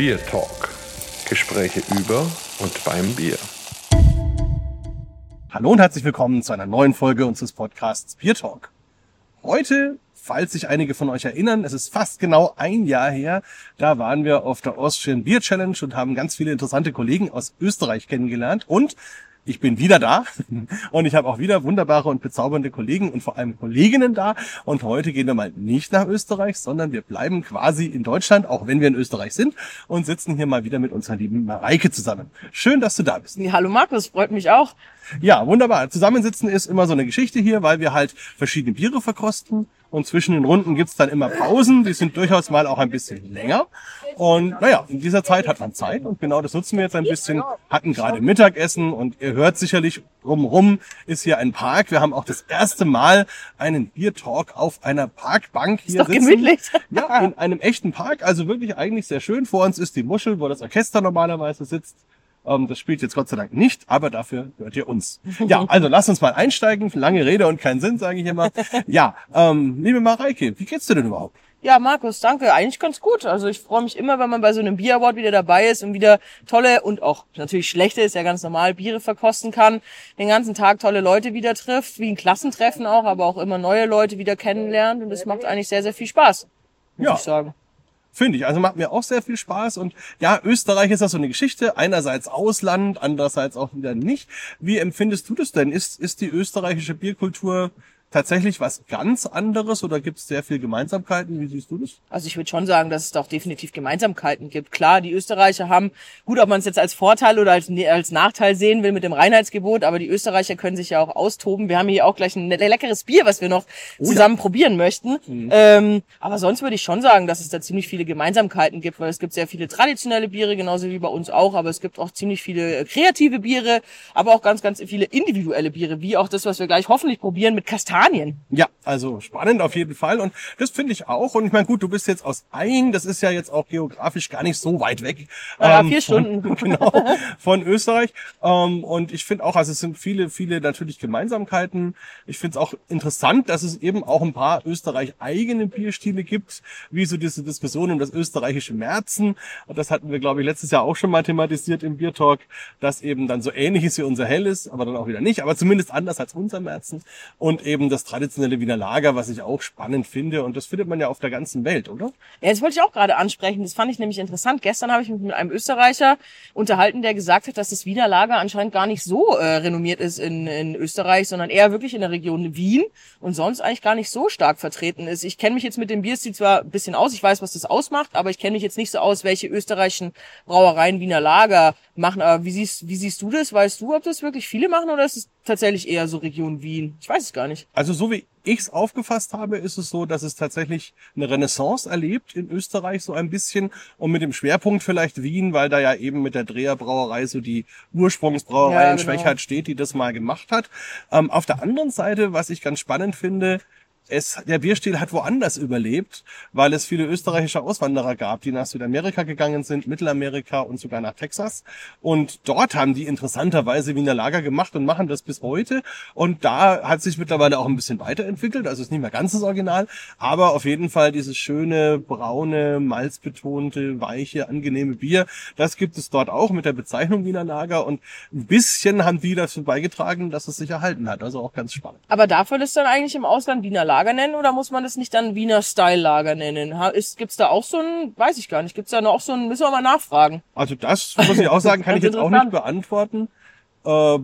Bier Talk. Gespräche über und beim Bier. Hallo und herzlich willkommen zu einer neuen Folge unseres Podcasts Bier Talk. Heute, falls sich einige von euch erinnern, es ist fast genau ein Jahr her, da waren wir auf der Austrian Beer Challenge und haben ganz viele interessante Kollegen aus Österreich kennengelernt und ich bin wieder da und ich habe auch wieder wunderbare und bezaubernde Kollegen und vor allem Kolleginnen da. Und heute gehen wir mal nicht nach Österreich, sondern wir bleiben quasi in Deutschland, auch wenn wir in Österreich sind, und sitzen hier mal wieder mit unserer lieben Mareike zusammen. Schön, dass du da bist. Ja, hallo Markus, freut mich auch. Ja, wunderbar. Zusammensitzen ist immer so eine Geschichte hier, weil wir halt verschiedene Biere verkosten. Und zwischen den Runden gibt's dann immer Pausen, die sind durchaus mal auch ein bisschen länger. Und naja, in dieser Zeit hat man Zeit und genau das nutzen wir jetzt ein bisschen. Hatten gerade Mittagessen und ihr hört sicherlich drumherum ist hier ein Park. Wir haben auch das erste Mal einen Biertalk auf einer Parkbank hier Ist doch sitzen. gemütlich. Ja, in einem echten Park. Also wirklich eigentlich sehr schön. Vor uns ist die Muschel, wo das Orchester normalerweise sitzt. Ähm, das spielt jetzt Gott sei Dank nicht, aber dafür hört ihr uns. Ja, also lasst uns mal einsteigen. Lange Rede und kein Sinn, sage ich immer. Ja, ähm, liebe Mareike, wie geht's dir denn überhaupt? Ja, Markus, danke. Eigentlich ganz gut. Also ich freue mich immer, wenn man bei so einem Bier Award wieder dabei ist und wieder tolle und auch natürlich schlechte, ist ja ganz normal, Biere verkosten kann. Den ganzen Tag tolle Leute wieder trifft, wie ein Klassentreffen auch, aber auch immer neue Leute wieder kennenlernt. Und das macht eigentlich sehr, sehr viel Spaß, muss Ja. ich sagen. Finde ich. Also macht mir auch sehr viel Spaß. Und ja, Österreich ist das so eine Geschichte. Einerseits Ausland, andererseits auch wieder nicht. Wie empfindest du das denn? Ist, ist die österreichische Bierkultur tatsächlich was ganz anderes oder gibt es sehr viel Gemeinsamkeiten? Wie siehst du das? Also ich würde schon sagen, dass es doch definitiv Gemeinsamkeiten gibt. Klar, die Österreicher haben, gut, ob man es jetzt als Vorteil oder als, ne- als Nachteil sehen will mit dem Reinheitsgebot, aber die Österreicher können sich ja auch austoben. Wir haben hier auch gleich ein le- leckeres Bier, was wir noch zusammen probieren möchten. Ähm, aber sonst würde ich schon sagen, dass es da ziemlich viele Gemeinsamkeiten gibt, weil es gibt sehr viele traditionelle Biere, genauso wie bei uns auch, aber es gibt auch ziemlich viele äh, kreative Biere, aber auch ganz, ganz viele individuelle Biere, wie auch das, was wir gleich hoffentlich probieren mit Kastanien. Ja, also spannend auf jeden Fall. Und das finde ich auch. Und ich meine, gut, du bist jetzt aus Ain, das ist ja jetzt auch geografisch gar nicht so weit weg. Ja, ähm, vier von- Stunden. genau, von Österreich. Ähm, und ich finde auch, also es sind viele, viele natürlich Gemeinsamkeiten. Ich finde es auch interessant, dass es eben auch ein paar Österreich-eigene Bierstile gibt, wie so diese Diskussion um das österreichische Märzen. Und das hatten wir, glaube ich, letztes Jahr auch schon mal thematisiert im Biertalk, dass eben dann so ähnlich ist wie unser Helles, aber dann auch wieder nicht, aber zumindest anders als unser Märzen. Und eben das traditionelle Wiener Lager, was ich auch spannend finde. Und das findet man ja auf der ganzen Welt, oder? Ja, das wollte ich auch gerade ansprechen. Das fand ich nämlich interessant. Gestern habe ich mich mit einem Österreicher unterhalten, der gesagt hat, dass das Wiener Lager anscheinend gar nicht so äh, renommiert ist in, in Österreich, sondern eher wirklich in der Region Wien und sonst eigentlich gar nicht so stark vertreten ist. Ich kenne mich jetzt mit dem Bierstil zwar ein bisschen aus, ich weiß, was das ausmacht, aber ich kenne mich jetzt nicht so aus, welche österreichischen Brauereien Wiener Lager machen. Aber wie siehst, wie siehst du das? Weißt du, ob das wirklich viele machen oder ist es tatsächlich eher so Region Wien? Ich weiß es gar nicht. Also so wie ich es aufgefasst habe, ist es so, dass es tatsächlich eine Renaissance erlebt in Österreich so ein bisschen und mit dem Schwerpunkt vielleicht Wien, weil da ja eben mit der Dreher Brauerei so die Ursprungsbrauerei Ja, in genau. Schwächert steht, die das mal gemacht hat. Ähm, auf der anderen Seite, was ich ganz spannend finde, es, der Bierstil hat woanders überlebt, weil es viele österreichische Auswanderer gab, die nach Südamerika gegangen sind, Mittelamerika und sogar nach Texas. Und dort haben die interessanterweise Wiener Lager gemacht und machen das bis heute. Und da hat sich mittlerweile auch ein bisschen weiterentwickelt. Also ist nicht mehr ganz das Original, aber auf jeden Fall dieses schöne, braune, malzbetonte, weiche, angenehme Bier, das gibt es dort auch mit der Bezeichnung Wiener Lager. Und ein bisschen haben die dazu beigetragen, dass es sich erhalten hat. Also auch ganz spannend. Aber man das dann eigentlich im Ausland Wiener Lager nennen oder muss man das nicht dann Wiener Style Lager nennen? Ist, gibt's da auch so ein, weiß ich gar nicht, gibt's da noch auch so ein, müssen wir mal nachfragen. Also das muss ich auch sagen, kann ich jetzt auch nicht beantworten. Äh,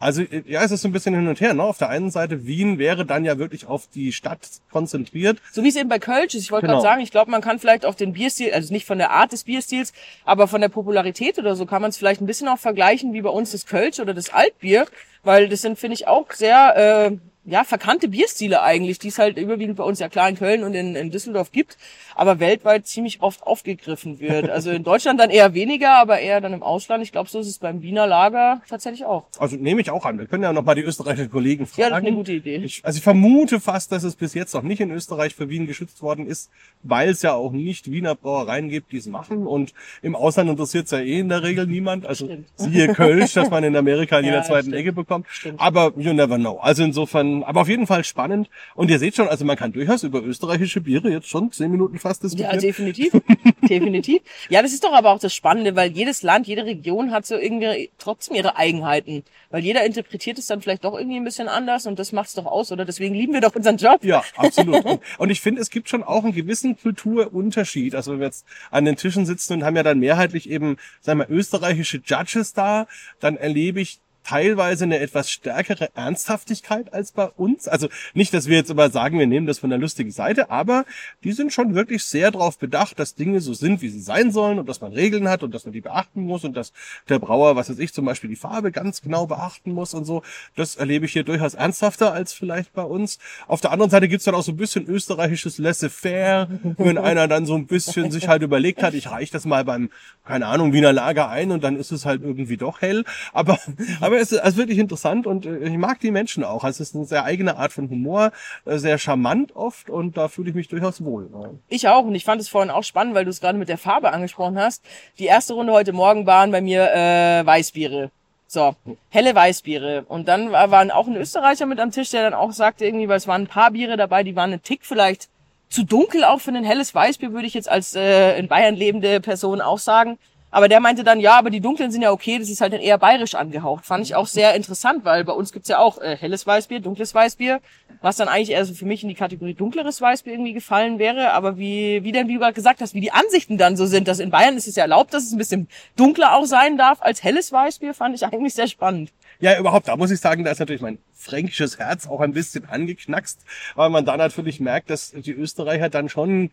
also ja, es ist so ein bisschen hin und her. Ne? Auf der einen Seite, Wien wäre dann ja wirklich auf die Stadt konzentriert. So wie es eben bei Kölsch ist. Ich wollte Genau. gerade sagen, ich glaube, man kann vielleicht auch den Bierstil, also nicht von der Art des Bierstils, aber von der Popularität oder so kann man es vielleicht ein bisschen auch vergleichen wie bei uns das Kölsch oder das Altbier, weil das sind, finde ich, auch sehr äh, ja, verkannte Bierstile eigentlich, die es halt überwiegend bei uns ja klar in Köln und in, in Düsseldorf gibt, aber weltweit ziemlich oft aufgegriffen wird. Also in Deutschland dann eher weniger, aber eher dann im Ausland. Ich glaube, so ist es beim Wiener Lager tatsächlich auch. Also nehme ich auch an. Wir können ja noch mal die österreichischen Kollegen fragen. Ja, das ist eine gute Idee. Ich, also ich vermute fast, dass es bis jetzt noch nicht in Österreich für Wien geschützt worden ist, weil es ja auch nicht Wiener Brauereien gibt, die es machen. Und im Ausland interessiert es ja eh in der Regel niemand. Also Stimmt. siehe Kölsch, das man in Amerika in Ja, jeder zweiten stimmt. Ecke bekommt. Stimmt. Aber you never know. Also insofern Ähm, aber auf jeden Fall spannend. Und ihr seht schon, also man kann durchaus über österreichische Biere jetzt schon zehn Minuten fast Ja, diskutieren. definitiv. definitiv. Ja, das ist doch aber auch das Spannende, weil jedes Land, jede Region hat so irgendwie trotzdem ihre Eigenheiten. Weil jeder interpretiert es dann vielleicht doch irgendwie ein bisschen anders und das macht's doch aus, oder? Deswegen lieben wir doch unseren Job. Ja, absolut. Und- Und ich finde, es gibt schon auch einen gewissen Kulturunterschied. Also wenn wir jetzt an den Tischen sitzen und haben ja dann mehrheitlich eben, sagen wir, österreichische Judges da, dann erlebe ich teilweise eine etwas stärkere Ernsthaftigkeit als bei uns. Also nicht, dass wir jetzt immer sagen, wir nehmen das von der lustigen Seite, aber die sind schon wirklich sehr darauf bedacht, dass Dinge so sind, wie sie sein sollen und dass man Regeln hat und dass man die beachten muss und dass der Brauer, was weiß ich, zum Beispiel die Farbe ganz genau beachten muss und so. Das erlebe ich hier durchaus ernsthafter als vielleicht bei uns. Auf der anderen Seite gibt's dann auch so ein bisschen österreichisches Laissez-faire, wenn einer dann so ein bisschen sich halt überlegt hat, ich reiche das mal beim, keine Ahnung, Wiener Lager ein und dann ist es halt irgendwie doch hell. Aber, aber es ist also wirklich interessant und äh, ich mag die Menschen auch. Also es ist eine sehr eigene Art von Humor, äh, sehr charmant oft und da fühle ich mich durchaus wohl. Ich auch und ich fand es vorhin auch spannend, weil du es gerade mit der Farbe angesprochen hast. Die erste Runde heute Morgen waren bei mir äh, Weißbiere. So, helle Weißbiere. Und dann war, waren auch ein Österreicher mit am Tisch, der dann auch sagte irgendwie, weil es waren ein paar Biere dabei, die waren ein Tick vielleicht zu dunkel auch für ein helles Weißbier, würde ich jetzt als äh, in Bayern lebende Person auch sagen. Aber der meinte dann, ja, aber die dunklen sind ja okay, das ist halt dann eher bayerisch angehaucht. Fand ich auch sehr interessant, weil bei uns gibt's ja auch äh, helles Weißbier, dunkles Weißbier, was dann eigentlich eher so für mich in die Kategorie dunkleres Weißbier irgendwie gefallen wäre. Aber wie, wie denn, wie du gerade gesagt hast, wie die Ansichten dann so sind, dass in Bayern ist es ja erlaubt, dass es ein bisschen dunkler auch sein darf als helles Weißbier, fand ich eigentlich sehr spannend. Ja, überhaupt, da muss ich sagen, da ist natürlich mein fränkisches Herz auch ein bisschen angeknackst, weil man da natürlich merkt, dass die Österreicher dann schon,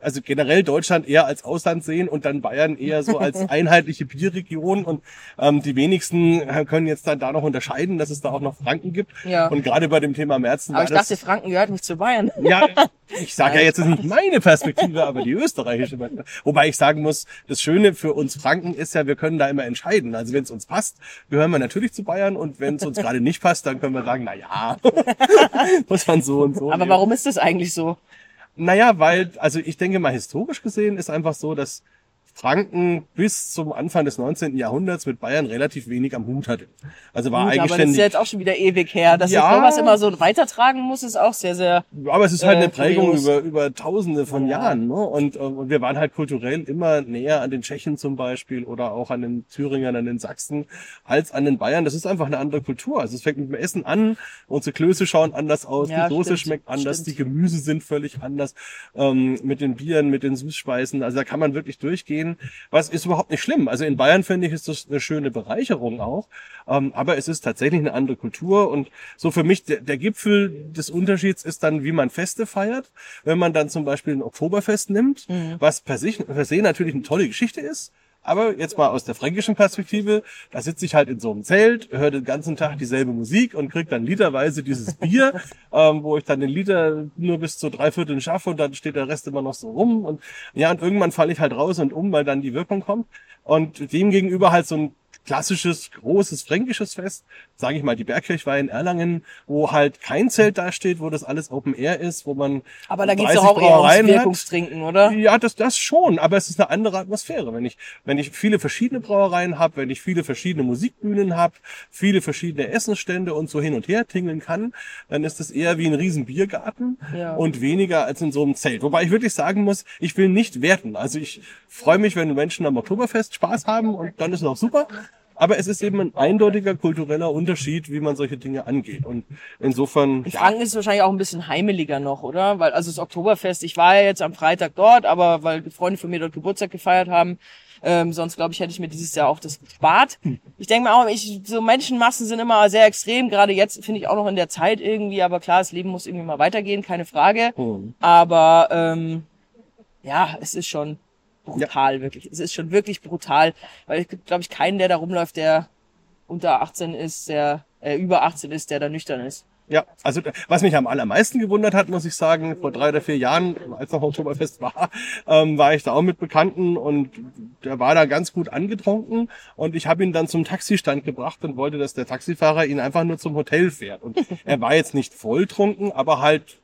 also generell Deutschland eher als Ausland sehen und dann Bayern eher so als einheitliche Bierregion und ähm, die wenigsten äh, können jetzt dann da noch unterscheiden, dass es da auch noch Franken gibt. Ja. Und gerade bei dem Thema Märzen Aber ich dachte, Franken gehört nicht zu Bayern. ja, ich sage ja jetzt nicht meine Perspektive, aber die österreichische. Wobei ich sagen muss, das Schöne für uns Franken ist ja, wir können da immer entscheiden. Also wenn es uns passt, gehören wir natürlich zu Bayern und wenn es uns gerade nicht passt, dann können wir sagen, na ja, muss man so und so. Aber nehmen. warum ist das eigentlich so? Naja, weil, also ich denke mal historisch gesehen ist einfach so, dass Franken bis zum Anfang des 19. Jahrhunderts mit Bayern relativ wenig am Hut hatte. Also war Gut, aber das ist eigenständig. ja jetzt auch schon wieder ewig her. Dass Ja. ich sowas immer so weitertragen muss, ist auch sehr, sehr Aber es ist halt Äh, eine Prägung kurios. über, über Tausende von Ja. Jahren. Ne? Und, äh, und wir waren halt kulturell immer näher an den Tschechen zum Beispiel oder auch an den Thüringern, an den Sachsen als an den Bayern. Das ist einfach eine andere Kultur. Also es fängt mit dem Essen an, unsere Klöße schauen anders aus, Ja, die Soße stimmt, schmeckt anders, stimmt. die Gemüse sind völlig anders, ähm, mit den Bieren, mit den Süßspeisen. Also da kann man wirklich durchgehen. Was ist überhaupt nicht schlimm. Also in Bayern finde ich, ist das eine schöne Bereicherung auch. Ähm, aber es ist tatsächlich eine andere Kultur und so für mich der, der Gipfel des Unterschieds ist dann, wie man Feste feiert. Wenn man dann zum Beispiel ein Oktoberfest nimmt, was per, sich, per se natürlich eine tolle Geschichte ist. Aber jetzt mal aus der fränkischen Perspektive, da sitze ich halt in so einem Zelt, höre den ganzen Tag dieselbe Musik und krieg dann literweise dieses Bier, ähm, wo ich dann den Liter nur bis zu drei Vierteln schaffe und dann steht der Rest immer noch so rum. Und ja, und irgendwann falle ich halt raus und um, weil dann die Wirkung kommt. Und dem gegenüber halt so ein klassisches, großes fränkisches Fest, sage ich mal, die Bergkirchweih in Erlangen, wo halt kein Zelt dasteht, wo das alles Open Air ist, wo man Aber da geht's 30 doch auch eher ums. Wirkungstrinken, oder? Ja, das, das schon, aber es ist eine andere Atmosphäre. Wenn ich, wenn ich viele verschiedene Brauereien habe, wenn ich viele verschiedene Musikbühnen habe, viele verschiedene Essensstände und so hin und her tingeln kann, dann ist es eher wie ein riesen Biergarten Ja. und weniger als in so einem Zelt. Wobei ich wirklich sagen muss, ich will nicht werten. Also ich freue mich, wenn Menschen am Oktoberfest Spaß haben und dann ist es auch super. Aber es ist eben ein eindeutiger kultureller Unterschied, wie man solche Dinge angeht. Und insofern, In Franken ist es wahrscheinlich auch ein bisschen heimeliger noch, oder? Weil, also das Oktoberfest, ich war ja jetzt am Freitag dort, aber weil Freunde von mir dort Geburtstag gefeiert haben, ähm, sonst glaube ich, hätte ich mir dieses Jahr auch das gespart. Ich denke mir auch, ich, so Menschenmassen sind immer sehr extrem, gerade jetzt finde ich auch noch in der Zeit irgendwie, aber klar, das Leben muss irgendwie mal weitergehen, keine Frage. Hm. Aber ähm, ja, es ist schon brutal, wirklich. Es ist schon wirklich brutal, weil es gibt, glaube ich, keinen, der da rumläuft, der unter 18 ist, der äh, über 18 ist, der da nüchtern ist. Ja, also was mich am allermeisten gewundert hat, muss ich sagen, vor drei oder vier Jahren, als noch Oktoberfest war, ähm, war ich da auch mit Bekannten und der war da ganz gut angetrunken und ich habe ihn dann zum Taxistand gebracht und wollte, dass der Taxifahrer ihn einfach nur zum Hotel fährt. Und er war jetzt nicht volltrunken, aber halt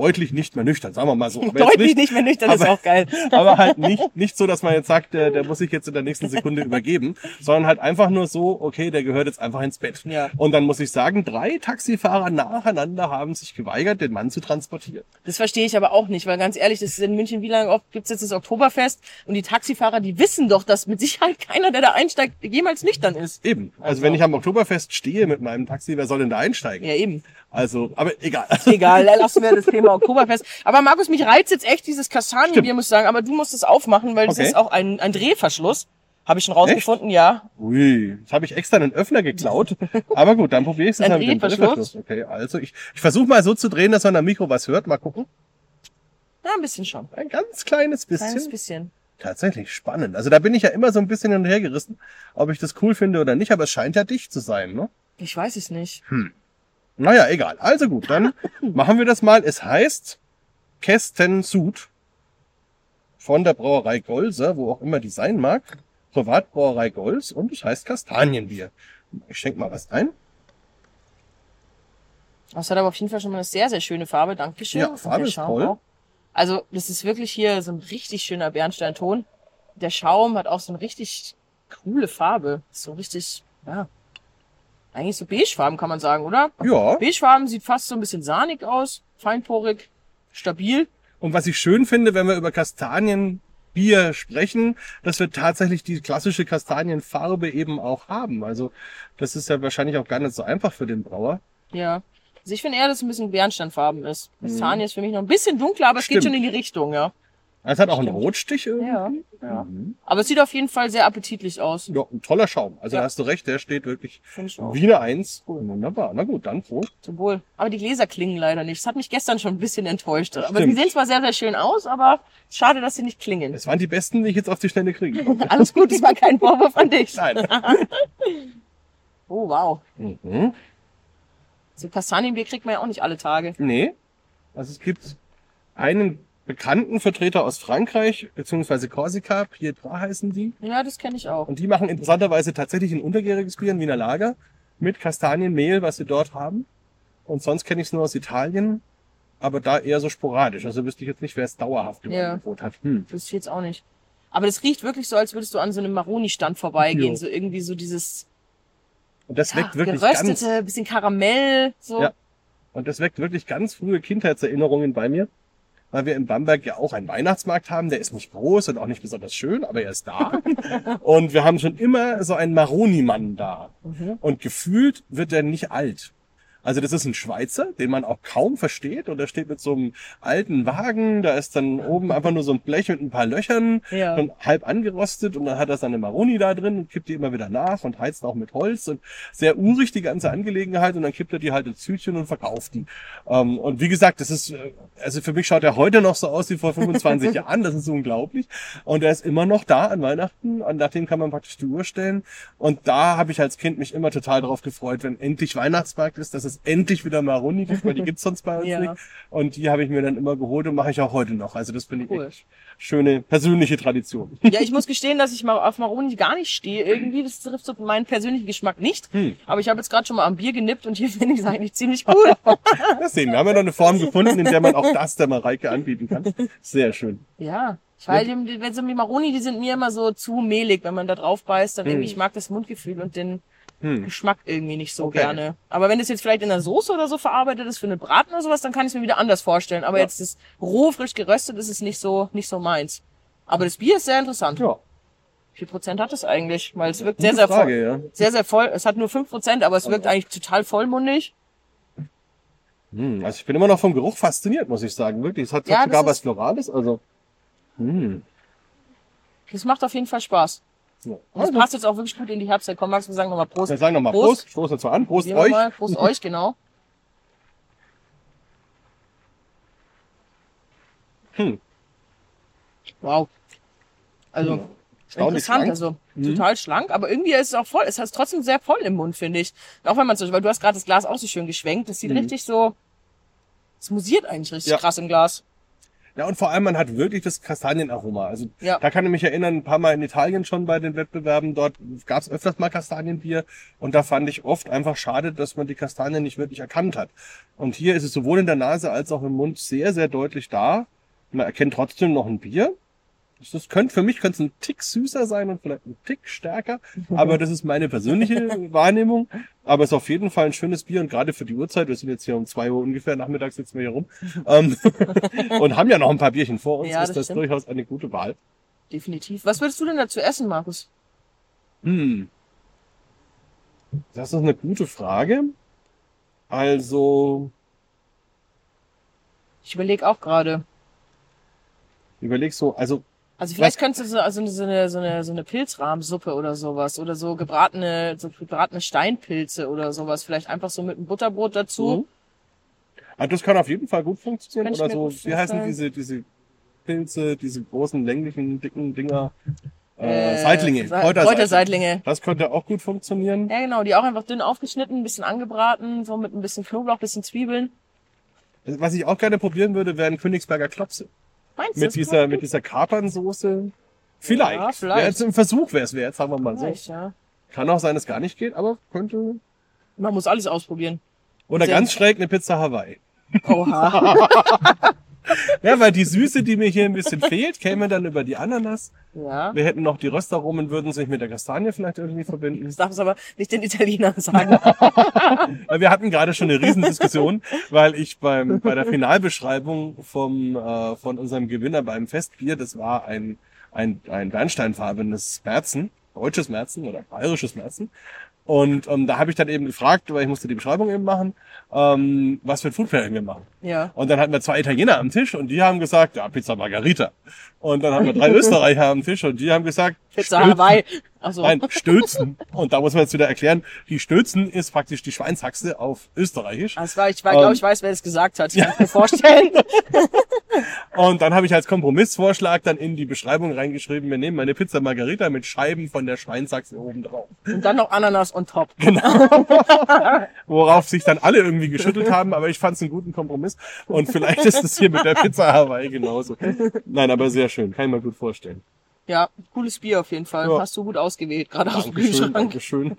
deutlich nicht mehr nüchtern, sagen wir mal so. Aber Deutlich nicht mehr nüchtern, ist aber- auch geil. aber halt nicht, nicht so, dass man jetzt sagt, der, der muss sich jetzt in der nächsten Sekunde übergeben, sondern halt einfach nur so, okay, der gehört jetzt einfach ins Bett. Ja. Und dann muss ich sagen, drei Taxifahrer nacheinander haben sich geweigert, den Mann zu transportieren. Das verstehe ich aber auch nicht, weil ganz ehrlich, das ist in München, wie lange oft gibt's jetzt das Oktoberfest und die Taxifahrer, die wissen doch, dass mit Sicherheit keiner, der da einsteigt, jemals nüchtern ist. Eben. Also, Also- wenn ich am Oktoberfest stehe mit meinem Taxi, wer soll denn da einsteigen? Ja, eben. Also, aber egal. Egal, lassen wir das Thema Oktoberfest. Aber Markus, mich reizt jetzt echt dieses Kastanienbier, muss ich sagen, aber du musst es aufmachen, weil das Okay. ist auch ein, ein Drehverschluss. Habe ich schon rausgefunden, ja. Ui, jetzt habe ich extra einen Öffner geklaut. Aber gut, dann probiere ich es mit dem Drehverschluss? Okay, also ich, ich versuche mal so zu drehen, dass man am Mikro was hört. Mal gucken. Ja, ein bisschen schon. Ein ganz kleines bisschen. Kleines bisschen. Tatsächlich spannend. Also da bin ich ja immer so ein bisschen hin und her gerissen, ob ich das cool finde oder nicht, aber es scheint ja dicht zu sein, ne? Ich weiß es nicht. Naja, egal. Also gut, dann machen wir das mal. Es heißt Kästensud von der Brauerei Golse, wo auch immer die sein mag. Privatbrauerei Golz und es heißt Kastanienbier. Ich schenke mal was ein. Das hat aber auf jeden Fall schon mal eine sehr, sehr schöne Farbe. Dankeschön. Ja, Farbe ist Schaum toll. auch. Also, das ist wirklich hier so ein richtig schöner Bernsteinton. Der Schaum hat auch so eine richtig coole Farbe. So richtig, ja. Eigentlich so beigefarben kann man sagen, oder? Ja. Beigefarben sieht fast so ein bisschen sahnig aus. Feinporig. Stabil. Und was ich schön finde, wenn wir über Kastanienbier sprechen, dass wir tatsächlich die klassische Kastanienfarbe eben auch haben. Also das ist ja wahrscheinlich auch gar nicht so einfach für den Brauer. Ja. Also ich finde eher, dass es ein bisschen Bernsteinfarben ist. Kastanie ist für mich noch ein bisschen dunkler, aber es geht Mhm. Stimmt. schon in die Richtung, ja. Es hat auch einen Stimmt. Rotstich irgendwie. Ja, ja. Mhm. Aber es sieht auf jeden Fall sehr appetitlich aus. Ja, ein toller Schaum. Also Ja. da hast du recht, der steht wirklich wie eine Eins. Wunderbar. Na gut, dann Prost. Zum Wohl. Aber die Gläser klingen leider nicht. Das hat mich gestern schon ein bisschen enttäuscht. Aber Stimmt. sie sehen zwar sehr, sehr schön aus, aber schade, dass sie nicht klingen. Es waren die besten, die ich jetzt auf die Schnelle kriege. Alles gut, das war kein Vorwurf an dich. Nein. Oh, wow. Mhm. So Kastanienbier kriegt man ja auch nicht alle Tage. Nee. Also es gibt einen bekannten Vertreter aus Frankreich, beziehungsweise Korsika, Pietra heißen die. Ja, das kenne ich auch. Und die machen interessanterweise tatsächlich ein untergäriges Bier, ein Wiener Lager, mit Kastanienmehl, was sie dort haben. Und sonst kenne ich es nur aus Italien, aber da eher so sporadisch. Also wüsste ich jetzt nicht, wer es dauerhaft im Ja. Angebot hat. Hm. Das ich jetzt auch nicht. Aber das riecht wirklich so, als würdest du an so einem Maroni-Stand vorbeigehen. Jo. So irgendwie so dieses Und das ja, weckt wirklich ganz, geröstete, bisschen Karamell, so. Ja. und das weckt wirklich ganz frühe Kindheitserinnerungen bei mir. Weil wir in Bamberg ja auch einen Weihnachtsmarkt haben, der ist nicht groß und auch nicht besonders schön, aber er ist da. und wir haben schon immer so einen Maroni-Mann da. Mhm. Und gefühlt wird er nicht alt. Also das ist ein Schweizer, den man auch kaum versteht. Und er steht mit so einem alten Wagen. Da ist dann oben einfach nur so ein Blech mit ein paar Löchern Ja. und halb angerostet. Und dann hat er seine Maroni da drin und kippt die immer wieder nach und heizt auch mit Holz. Und sehr urig die ganze Angelegenheit. Und dann kippt er die halt ins Tütchen und verkauft die. Ähm, und wie gesagt, das ist, äh, also für mich schaut er heute noch so aus wie vor 25 Jahren. Das ist unglaublich. Und er ist immer noch da an Weihnachten. Und nach dem kann man praktisch die Uhr stellen. Und da habe ich als Kind mich immer total drauf gefreut, wenn endlich Weihnachtsmarkt ist, dass es endlich wieder Maroni gibt, weil die gibt's sonst bei uns Ja. nicht. Und die habe ich mir dann immer geholt und mache ich auch heute noch. Also das finde ich Cool. echt schöne persönliche Tradition. Ja, ich muss gestehen, dass ich mal auf Maroni gar nicht stehe. Irgendwie, das trifft so meinen persönlichen Geschmack nicht. Hm. Aber ich habe jetzt gerade schon mal am Bier genippt und hier finde ich es eigentlich ziemlich cool. Das sehen wir. Haben ja noch eine Form gefunden, in der man auch das der Mareike anbieten kann. Sehr schön. ja. Weil die, wenn so die Maroni, die sind mir immer so zu mehlig, wenn man da drauf beißt, dann irgendwie, Hm. ich mag das Mundgefühl und den Hm. Geschmack irgendwie nicht so Okay. gerne. Aber wenn das jetzt vielleicht in der Soße oder so verarbeitet ist für eine Braten oder sowas, dann kann ich es mir wieder anders vorstellen. Aber Ja. jetzt das roh frisch geröstet ist es nicht so, nicht so meins. Aber das Bier ist sehr interessant. Ja, Wie viel Prozent hat es eigentlich? Weil es wirkt sehr, gute sehr voll. Frage, ja. Sehr, sehr voll. Es hat nur 5%, aber es wirkt eigentlich total vollmundig. Hm. Also ich bin immer noch vom Geruch fasziniert, muss ich sagen. Wirklich. Es hat, Ja, sogar was Florales. Also. Hm. Das macht auf jeden Fall Spaß. Ja. Und das Also, passt jetzt auch wirklich gut in die Herbstzeit. Komm, Max, wir sagen nochmal Prost. wir sagen nochmal Prost. Prost. Stoß jetzt mal an. Prost wir euch. Mal. Prost euch, genau. Hm. Wow. Also, Hm. Interessant, also Mhm. total schlank, aber irgendwie ist es auch voll. Es ist trotzdem sehr voll im Mund, finde ich. Auch wenn man so, weil du hast gerade das Glas auch so schön geschwenkt. Das sieht Mhm. richtig so, es musiert eigentlich richtig Ja. krass im Glas. Ja, und vor allem, man hat wirklich das Kastanienaroma. Also Ja. da kann ich mich erinnern, ein paar Mal in Italien schon bei den Wettbewerben, dort gab es öfters mal Kastanienbier und da fand ich oft einfach schade, dass man die Kastanien nicht wirklich erkannt hat. Und hier ist es sowohl in der Nase als auch im Mund sehr, sehr deutlich da. Man erkennt trotzdem noch ein Bier. Das- könnte, für mich könnte es ein Tick süßer sein und vielleicht ein Tick stärker, aber das ist meine persönliche Wahrnehmung. Aber es ist auf jeden Fall ein schönes Bier und gerade für die Uhrzeit, wir sind jetzt hier um zwei Uhr ungefähr, nachmittags sitzen wir hier rum ähm, und haben ja noch ein paar Bierchen vor uns, Ja, ist das das stimmt. durchaus eine gute Wahl. Definitiv. Was würdest du denn dazu essen, Markus? Hm. Das ist eine gute Frage. Also, Ich überlege auch gerade. überleg so, also Also vielleicht könntest du so, also so eine, so eine, so eine Pilzrahmsuppe oder sowas oder so gebratene, so gebratene Steinpilze oder sowas. Vielleicht einfach so mit einem Butterbrot dazu. Mhm. Ah, das kann auf jeden Fall gut funktionieren. Oder so, wie heißen diese, diese Pilze, diese großen, länglichen, dicken Dinger? Äh, Äh, Seitlinge. Kräuterseitlinge. Das könnte auch gut funktionieren. Ja, genau, die auch einfach dünn aufgeschnitten, ein bisschen angebraten, so mit ein bisschen Knoblauch, ein bisschen Zwiebeln. Was ich auch gerne probieren würde, wären Königsberger Klopse. Meinst du? Mit das dieser, mit dieser Kapernsoße. Vielleicht. Ja, vielleicht. Wäre jetzt ein Versuch wäre es wert, sagen wir mal so. Vielleicht, ja. Kann auch sein, dass es gar nicht geht, aber könnte. Man muss alles ausprobieren. Oder Sehr- ganz schräg eine Pizza Hawaii. Oha. Ja, weil die Süße, die mir hier ein bisschen fehlt, käme dann über die Ananas. ja. Wir hätten noch die Röstaromen, würden sich mit der Kastanie vielleicht irgendwie verbinden. Das darf es aber nicht den Italienern sagen. Wir hatten gerade schon eine Riesendiskussion, weil ich beim, bei der Finalbeschreibung vom, äh, von unserem Gewinner beim Festbier, das war ein, ein, ein bernsteinfarbenes Märzen, deutsches Märzen oder bayerisches Märzen. Und ähm, da habe ich dann eben gefragt, weil ich musste die Beschreibung eben machen, ähm, was für ein Food Pairing wir machen. ja. Und dann hatten wir zwei Italiener am Tisch und die haben gesagt, ja, Pizza Margarita. Und dann haben wir drei Österreicher am Tisch und die haben gesagt, Pizza Stülzen. Hawaii. Achso. Nein, Stülzen. Und da muss man jetzt wieder erklären, die Stülzen ist praktisch die Schweinshaxe auf Österreichisch. Das war, ich war, glaube Ähm, ich, weiß, wer das gesagt hat. Kann ich mir vorstellen. Und dann habe ich als Kompromissvorschlag dann in die Beschreibung reingeschrieben, wir nehmen eine Pizza Margarita mit Scheiben von der Schweinshaxe oben drauf. Und dann noch Ananas on top. Worauf sich dann alle irgendwie geschüttelt haben, aber ich fand es einen guten Kompromiss. Und vielleicht ist es hier mit der Pizza Hawaii genauso. Nein, aber sehr schön, kann ich mir gut vorstellen. Ja, cooles Bier auf jeden Fall. Ja. Hast du gut ausgewählt, gerade aus dem Dankeschön, Kühlschrank. Dankeschön.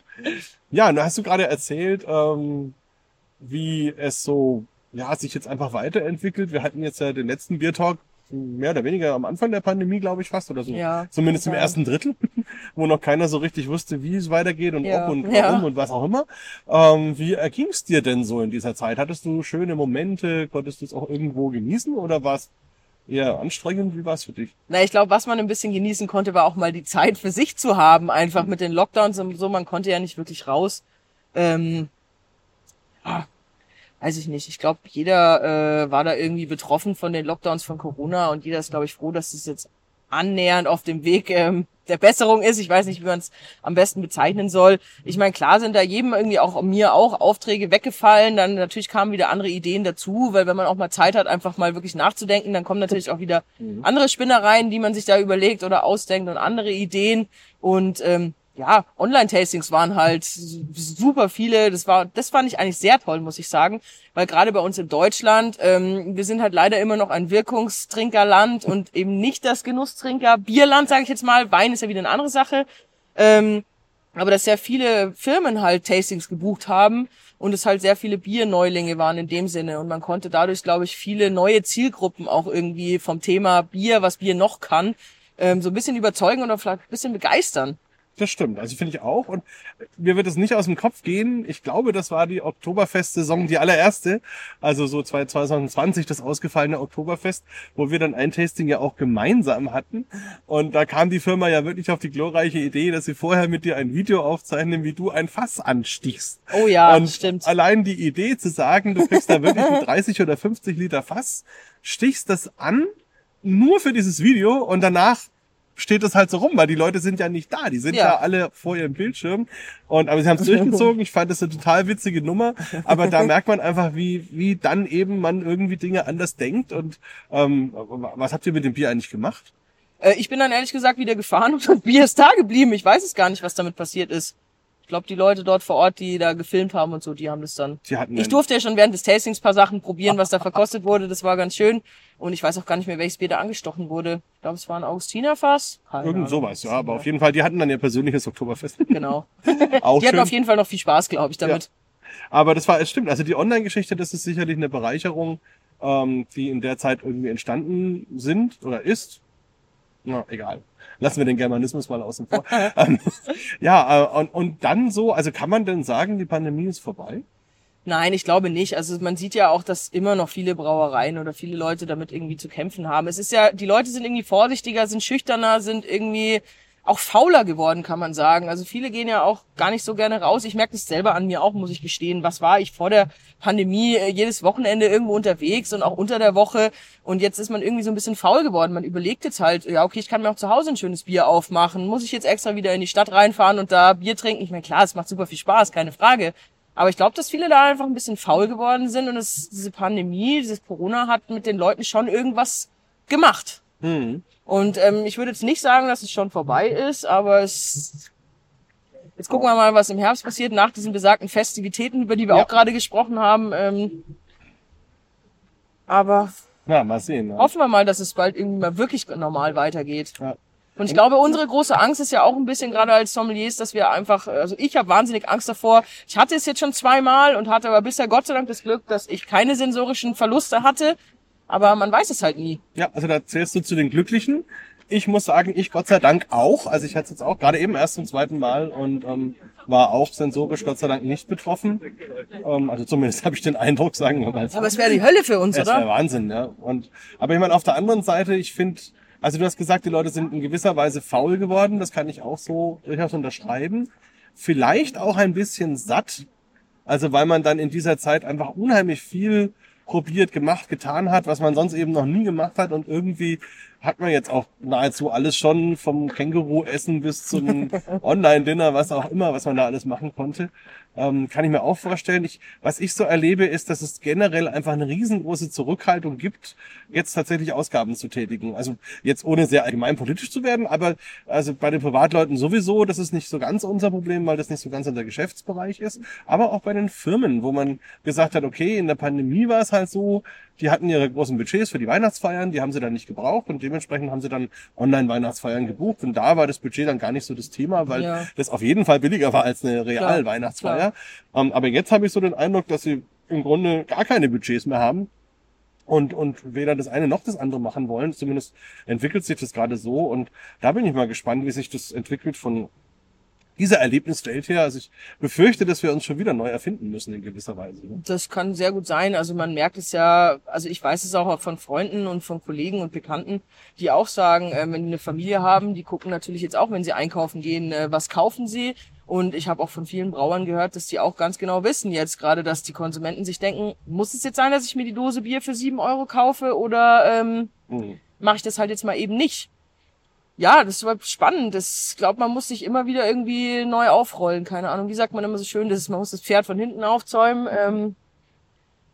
ja, hast du gerade erzählt, ähm, wie es so, ja, sich jetzt einfach weiterentwickelt. Wir hatten jetzt ja den letzten Biertalk mehr oder weniger am Anfang der Pandemie, glaube ich, fast oder so. Ja, Zumindest im total. ersten Drittel, wo noch keiner so richtig wusste, wie es weitergeht und Ja, ob und warum ja. und was auch immer. Ähm, wie erging es dir denn so in dieser Zeit? Hattest du schöne Momente? Konntest du es auch irgendwo genießen oder war es eher anstrengend? Wie war es für dich? Na, ich glaube, was man ein bisschen genießen konnte, war auch mal die Zeit für sich zu haben, einfach mit den Lockdowns und so. Man konnte ja nicht wirklich raus. Ähm, ja, weiß ich nicht. Ich glaube, jeder äh, war da irgendwie betroffen von den Lockdowns von Corona und jeder ist, glaube ich, froh, dass es jetzt annähernd auf dem Weg ähm, der Besserung ist. Ich weiß nicht, wie man es am besten bezeichnen soll. Ich meine, klar sind da jedem irgendwie auch mir auch Aufträge weggefallen. Dann natürlich kamen wieder andere Ideen dazu, weil wenn man auch mal Zeit hat, einfach mal wirklich nachzudenken, dann kommen natürlich auch wieder andere Spinnereien, die man sich da überlegt oder ausdenkt und andere Ideen. Und ähm, ja, Online-Tastings waren halt super viele. Das war, das fand ich eigentlich sehr toll, muss ich sagen, weil gerade bei uns in Deutschland, ähm, wir sind halt leider immer noch ein Wirkungstrinkerland und eben nicht das Genusstrinker Bierland, sage ich jetzt mal. Wein ist ja wieder eine andere Sache. Ähm, aber dass sehr viele Firmen halt Tastings gebucht haben und es halt sehr viele Bierneulinge waren in dem Sinne und man konnte dadurch, glaube ich, viele neue Zielgruppen auch irgendwie vom Thema Bier, was Bier noch kann, ähm, so ein bisschen überzeugen oder vielleicht ein bisschen begeistern. Das stimmt, also finde ich auch. Und mir wird es nicht aus dem Kopf gehen. Ich glaube, das war die Oktoberfest-Saison, die allererste. Also so 2020, das ausgefallene Oktoberfest, wo wir dann ein Tasting ja auch gemeinsam hatten. Und da kam die Firma ja wirklich auf die glorreiche Idee, dass sie vorher mit dir ein Video aufzeichnen, wie du ein Fass anstichst. Oh ja, und stimmt. allein die Idee zu sagen, du kriegst da wirklich ein 30 oder 50 Liter Fass, stichst das an, nur für dieses Video und danach steht es halt so rum, weil die Leute sind ja nicht da. Die sind ja, Ja. alle vor ihrem Bildschirm. Und aber sie haben es durchgezogen. Ich fand das eine total witzige Nummer. Aber da merkt man einfach, wie, wie dann eben man irgendwie Dinge anders denkt. Und ähm, was habt ihr mit dem Bier eigentlich gemacht? Äh, ich bin dann ehrlich gesagt wieder gefahren und das Bier ist da geblieben. Ich weiß es gar nicht, was damit passiert ist. Glaube, die Leute dort vor Ort, die da gefilmt haben und so, die haben das dann. Die hatten Ich durfte ja schon während des Tastings ein paar Sachen probieren, was da verkostet wurde. Das war ganz schön. Und ich weiß auch gar nicht mehr, welches Bier da angestochen wurde. Ich glaube, es war ein Augustinerfass. Keine Irgend Ahnung. sowas, ja. Aber auf jeden Fall, die hatten dann ihr persönliches Oktoberfest. Genau. Auch Die hatten schön. auf jeden Fall noch viel Spaß, glaube ich, damit. Aber das war, es stimmt. Also die Online-Geschichte, das ist sicherlich eine Bereicherung, ähm, die in der Zeit irgendwie entstanden sind oder ist. Na, egal. Lassen wir den Germanismus mal außen vor. ähm, ja, äh, und, und dann so, also kann man denn sagen, die Pandemie ist vorbei? Nein, ich glaube nicht. Also man sieht ja auch, dass immer noch viele Brauereien oder viele Leute damit irgendwie zu kämpfen haben. Es ist ja, die Leute sind irgendwie vorsichtiger, sind schüchterner, sind irgendwie auch fauler geworden, kann man sagen. Also viele gehen ja auch gar nicht so gerne raus. Ich merke das selber an mir auch, muss ich gestehen. Was war ich vor der Pandemie äh, jedes Wochenende irgendwo unterwegs und auch unter der Woche und jetzt ist man irgendwie so ein bisschen faul geworden. Man überlegt jetzt halt, ja okay, ich kann mir auch zu Hause ein schönes Bier aufmachen. Muss ich jetzt extra wieder in die Stadt reinfahren und da Bier trinken? Ich meine, klar, es macht super viel Spaß, keine Frage. Aber ich glaube, dass viele da einfach ein bisschen faul geworden sind und es, diese Pandemie, dieses Corona hat mit den Leuten schon irgendwas gemacht. Hm. Und ähm, ich würde jetzt nicht sagen, dass es schon vorbei ist, aber es. Jetzt gucken wir mal, was im Herbst passiert nach diesen besagten Festivitäten, über die wir Ja. auch gerade gesprochen haben. Ähm, aber Na, mal sehen. Ja. hoffen wir mal, dass es bald irgendwie mal wirklich normal weitergeht. Ja. Und ich glaube, unsere große Angst ist ja auch ein bisschen gerade als Sommeliers, dass wir einfach, also ich habe wahnsinnig Angst davor. Ich hatte es jetzt schon zweimal und hatte aber bisher Gott sei Dank das Glück, dass ich keine sensorischen Verluste hatte. Aber man weiß es halt nie. Ja, also da zählst du zu den Glücklichen. Ich muss sagen, ich Gott sei Dank auch. Also ich hatte es jetzt auch gerade eben erst zum zweiten Mal und ähm, war auch sensorisch Gott sei Dank nicht betroffen. Ähm, also zumindest habe ich den Eindruck, sagen wir mal. Aber es wäre die Hölle für uns, Es wäre oder? Wahnsinn, ja. Und, aber ich meine, auf der anderen Seite, ich finde, also du hast gesagt, die Leute sind in gewisser Weise faul geworden. Das kann ich auch so durchaus unterschreiben. Vielleicht auch ein bisschen satt. Also weil man dann in dieser Zeit einfach unheimlich viel probiert, gemacht, getan hat, was man sonst eben noch nie gemacht hat und irgendwie hat man jetzt auch nahezu alles schon vom Känguru-Essen bis zum Online-Dinner, was auch immer, was man da alles machen konnte. Ähm, kann ich mir auch vorstellen. Ich, was ich so erlebe, ist, dass es generell einfach eine riesengroße Zurückhaltung gibt, jetzt tatsächlich Ausgaben zu tätigen. Also jetzt ohne sehr allgemein politisch zu werden, aber also bei den Privatleuten sowieso, das ist nicht so ganz unser Problem, weil das nicht so ganz unser Geschäftsbereich ist. Aber auch bei den Firmen, wo man gesagt hat, okay, in der Pandemie war es halt so, die hatten ihre großen Budgets für die Weihnachtsfeiern, die haben sie dann nicht gebraucht und dementsprechend haben sie dann Online-Weihnachtsfeiern gebucht und da war das Budget dann gar nicht so das Thema, weil Ja. das auf jeden Fall billiger war als eine Real-Weihnachtsfeier. Ähm, aber jetzt habe ich so den Eindruck, dass sie im Grunde gar keine Budgets mehr haben und, und weder das eine noch das andere machen wollen. Zumindest entwickelt sich das gerade so und da bin ich mal gespannt, wie sich das entwickelt von dieser Erlebniswelt her. Also ich befürchte, dass wir uns schon wieder neu erfinden müssen in gewisser Weise. ne? Das kann sehr gut sein. Also man merkt es ja, also ich weiß es auch von Freunden und von Kollegen und Bekannten, die auch sagen, äh, wenn die eine Familie haben, die gucken natürlich jetzt auch, wenn sie einkaufen gehen, äh, was kaufen sie. Und ich habe auch von vielen Brauern gehört, dass die auch ganz genau wissen jetzt gerade, dass die Konsumenten sich denken, muss es jetzt sein, dass ich mir die Dose Bier für sieben Euro kaufe oder ähm, Hm. mache ich das halt jetzt mal eben nicht. Ja, das war spannend. Das glaube, man muss sich immer wieder irgendwie neu aufrollen. Keine Ahnung, wie sagt man immer so schön, das ist, man muss das Pferd von hinten aufzäumen. Ähm,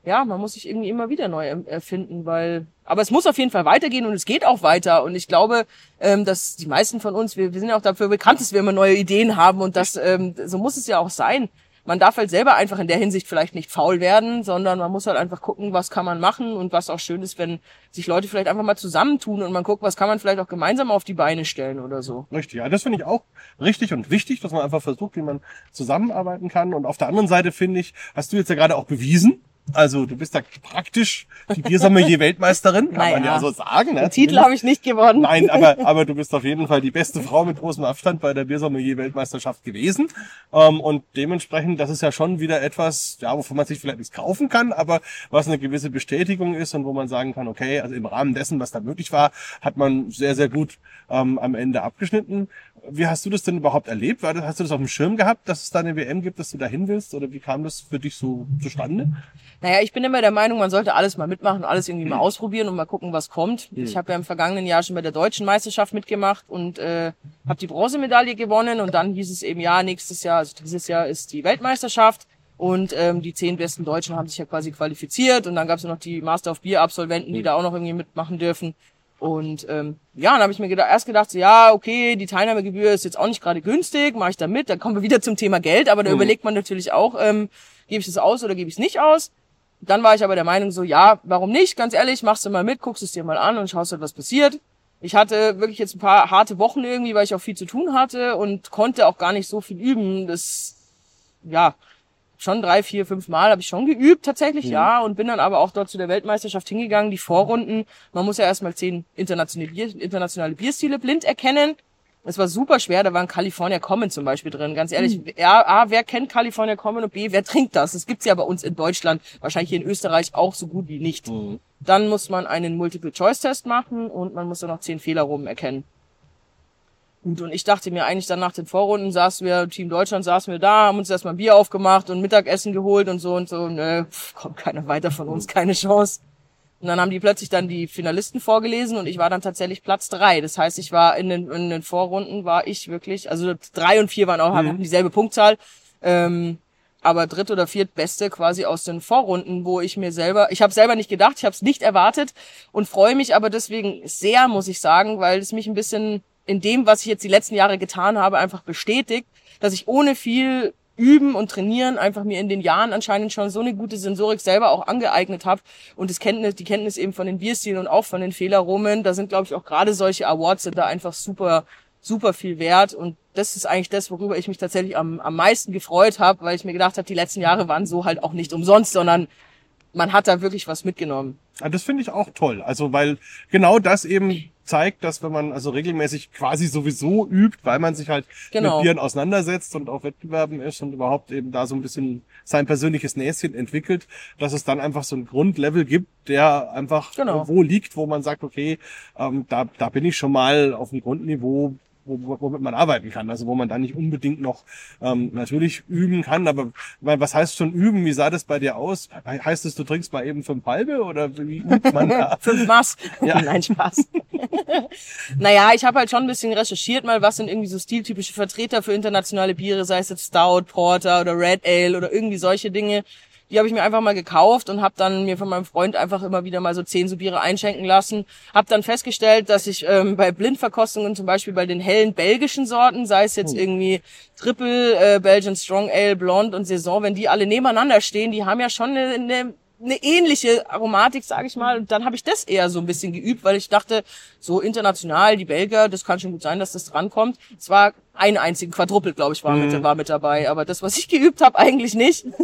ja, man muss sich irgendwie immer wieder neu erfinden, weil. Aber es muss auf jeden Fall weitergehen und es geht auch weiter. Und ich glaube, ähm, dass die meisten von uns, wir, wir sind ja auch dafür bekannt, dass wir immer neue Ideen haben und das, ähm, so muss es ja auch sein. Man darf halt selber einfach in der Hinsicht vielleicht nicht faul werden, sondern man muss halt einfach gucken, was kann man machen und was auch schön ist, wenn sich Leute vielleicht einfach mal zusammentun und man guckt, was kann man vielleicht auch gemeinsam auf die Beine stellen oder so. Richtig, ja, das finde ich auch richtig und wichtig, dass man einfach versucht, wie man zusammenarbeiten kann. Und auf der anderen Seite finde ich, hast du jetzt ja gerade auch bewiesen, also du bist da praktisch die Biersommelier-Weltmeisterin, kann man Naja. ja so sagen. Ne? Den Titel habe ich nicht gewonnen. Nein, aber, aber du bist auf jeden Fall die beste Frau mit großem Abstand bei der Biersommelier-Weltmeisterschaft gewesen. Ähm, und dementsprechend, das ist ja schon wieder etwas, ja, wovon man sich vielleicht nichts kaufen kann, aber was eine gewisse Bestätigung ist und wo man sagen kann, okay, also im Rahmen dessen, was da möglich war, hat man sehr, sehr gut ähm, am Ende abgeschnitten. Wie hast du das denn überhaupt erlebt? Hast du das auf dem Schirm gehabt, dass es da eine WM gibt, dass du da hin willst? Oder wie kam das für dich so zustande? Naja, ich bin immer der Meinung, man sollte alles mal mitmachen, alles irgendwie mal ausprobieren und mal gucken, was kommt. Ich habe ja im vergangenen Jahr schon bei der deutschen Meisterschaft mitgemacht und äh, habe die Bronzemedaille gewonnen und dann hieß es eben, ja, nächstes Jahr, also dieses Jahr ist die Weltmeisterschaft und ähm, die zehn besten Deutschen haben sich ja quasi qualifiziert und dann gab es ja noch die Master of Beer Absolventen, die da auch noch irgendwie mitmachen dürfen. Und ähm, ja, dann habe ich mir gedacht, erst gedacht, so, ja, okay, die Teilnahmegebühr ist jetzt auch nicht gerade günstig, mache ich da mit. Dann kommen wir wieder zum Thema Geld, aber da Mhm. überlegt man natürlich auch, ähm, gebe ich es aus oder gebe ich es nicht aus. Dann war ich aber der Meinung so, ja, warum nicht? Ganz ehrlich, machst du mal mit, guckst es dir mal an und schaust halt, was passiert. Ich hatte wirklich jetzt ein paar harte Wochen irgendwie, weil ich auch viel zu tun hatte und konnte auch gar nicht so viel üben. Das, ja, schon drei, vier, fünf Mal habe ich schon geübt tatsächlich, ja, und bin dann aber auch dort zu der Weltmeisterschaft hingegangen. Die Vorrunden, man muss ja erstmal zehn internationale, Bier, internationale Bierstile blind erkennen. Es war super schwer, da war ein California Common zum Beispiel drin. Ganz ehrlich, A, A, wer kennt California Common und B, wer trinkt das? Das gibt's ja bei uns in Deutschland, wahrscheinlich hier in Österreich auch so gut wie nicht. Dann muss man einen Multiple-Choice-Test machen und man muss dann noch zehn Fehler rum erkennen. Gut, und ich dachte mir eigentlich dann nach den Vorrunden saßen wir, Team Deutschland saßen wir da, haben uns erstmal ein Bier aufgemacht und Mittagessen geholt und so und so. Nö, kommt keiner weiter von uns, keine Chance. Und dann haben die plötzlich dann die Finalisten vorgelesen und ich war dann tatsächlich Platz drei. Das heißt, ich war in den, in den Vorrunden war ich wirklich, also drei und vier waren auch haben dieselbe Punktzahl. Ähm, aber dritt oder viert Beste quasi aus den Vorrunden, wo ich mir selber, ich habe selber nicht gedacht, ich habe es nicht erwartet und freue mich aber deswegen sehr, muss ich sagen, weil es mich ein bisschen in dem, was ich jetzt die letzten Jahre getan habe, einfach bestätigt, dass ich ohne viel Üben und Trainieren einfach mir in den Jahren anscheinend schon so eine gute Sensorik selber auch angeeignet habe und das Kenntnis, die Kenntnis eben von den Bierstilen und auch von den Fehlerromen, da sind glaube ich auch gerade solche Awards sind da einfach super super viel wert und das ist eigentlich das, worüber ich mich tatsächlich am, am meisten gefreut habe, weil ich mir gedacht habe, die letzten Jahre waren so halt auch nicht umsonst, sondern man hat da wirklich was mitgenommen. Ja, das finde ich auch toll. Also, weil genau das eben zeigt, dass wenn man also regelmäßig quasi sowieso übt, weil man sich halt Genau. mit Bieren auseinandersetzt und auf Wettbewerben ist und überhaupt eben da so ein bisschen sein persönliches Näschen entwickelt, dass es dann einfach so ein Grundlevel gibt, der einfach Genau. wo liegt, wo man sagt, okay, ähm, da, da bin ich schon mal auf dem Grundniveau, womit man arbeiten kann. Also wo man da nicht unbedingt noch ähm, natürlich üben kann. Aber weil, was heißt schon üben? Wie sah das bei dir aus? He- Heißt es, du trinkst mal eben fünf halbe oder wie übt man da? Fünf Maß. Ja. Nein, Spaß. naja, ich habe halt schon ein bisschen recherchiert mal, was sind irgendwie so stiltypische Vertreter für internationale Biere, sei es jetzt Stout, Porter oder Red Ale oder irgendwie solche Dinge. Die habe ich mir einfach mal gekauft und habe dann mir von meinem Freund einfach immer wieder mal so zehn so Biere einschenken lassen. Habe dann festgestellt, dass ich ähm, bei Blindverkostungen zum Beispiel bei den hellen belgischen Sorten, sei es jetzt irgendwie Triple, äh, Belgian Strong Ale, Blond und Saison, wenn die alle nebeneinander stehen, die haben ja schon eine, eine eine ähnliche Aromatik, sage ich mal. Und dann habe ich das eher so ein bisschen geübt, weil ich dachte, so international, die Belgier, das kann schon gut sein, dass das drankommt. Es war ein einzigen Quadruppel, glaube ich, war, mit, war mit dabei. Aber das, was ich geübt habe, eigentlich nicht.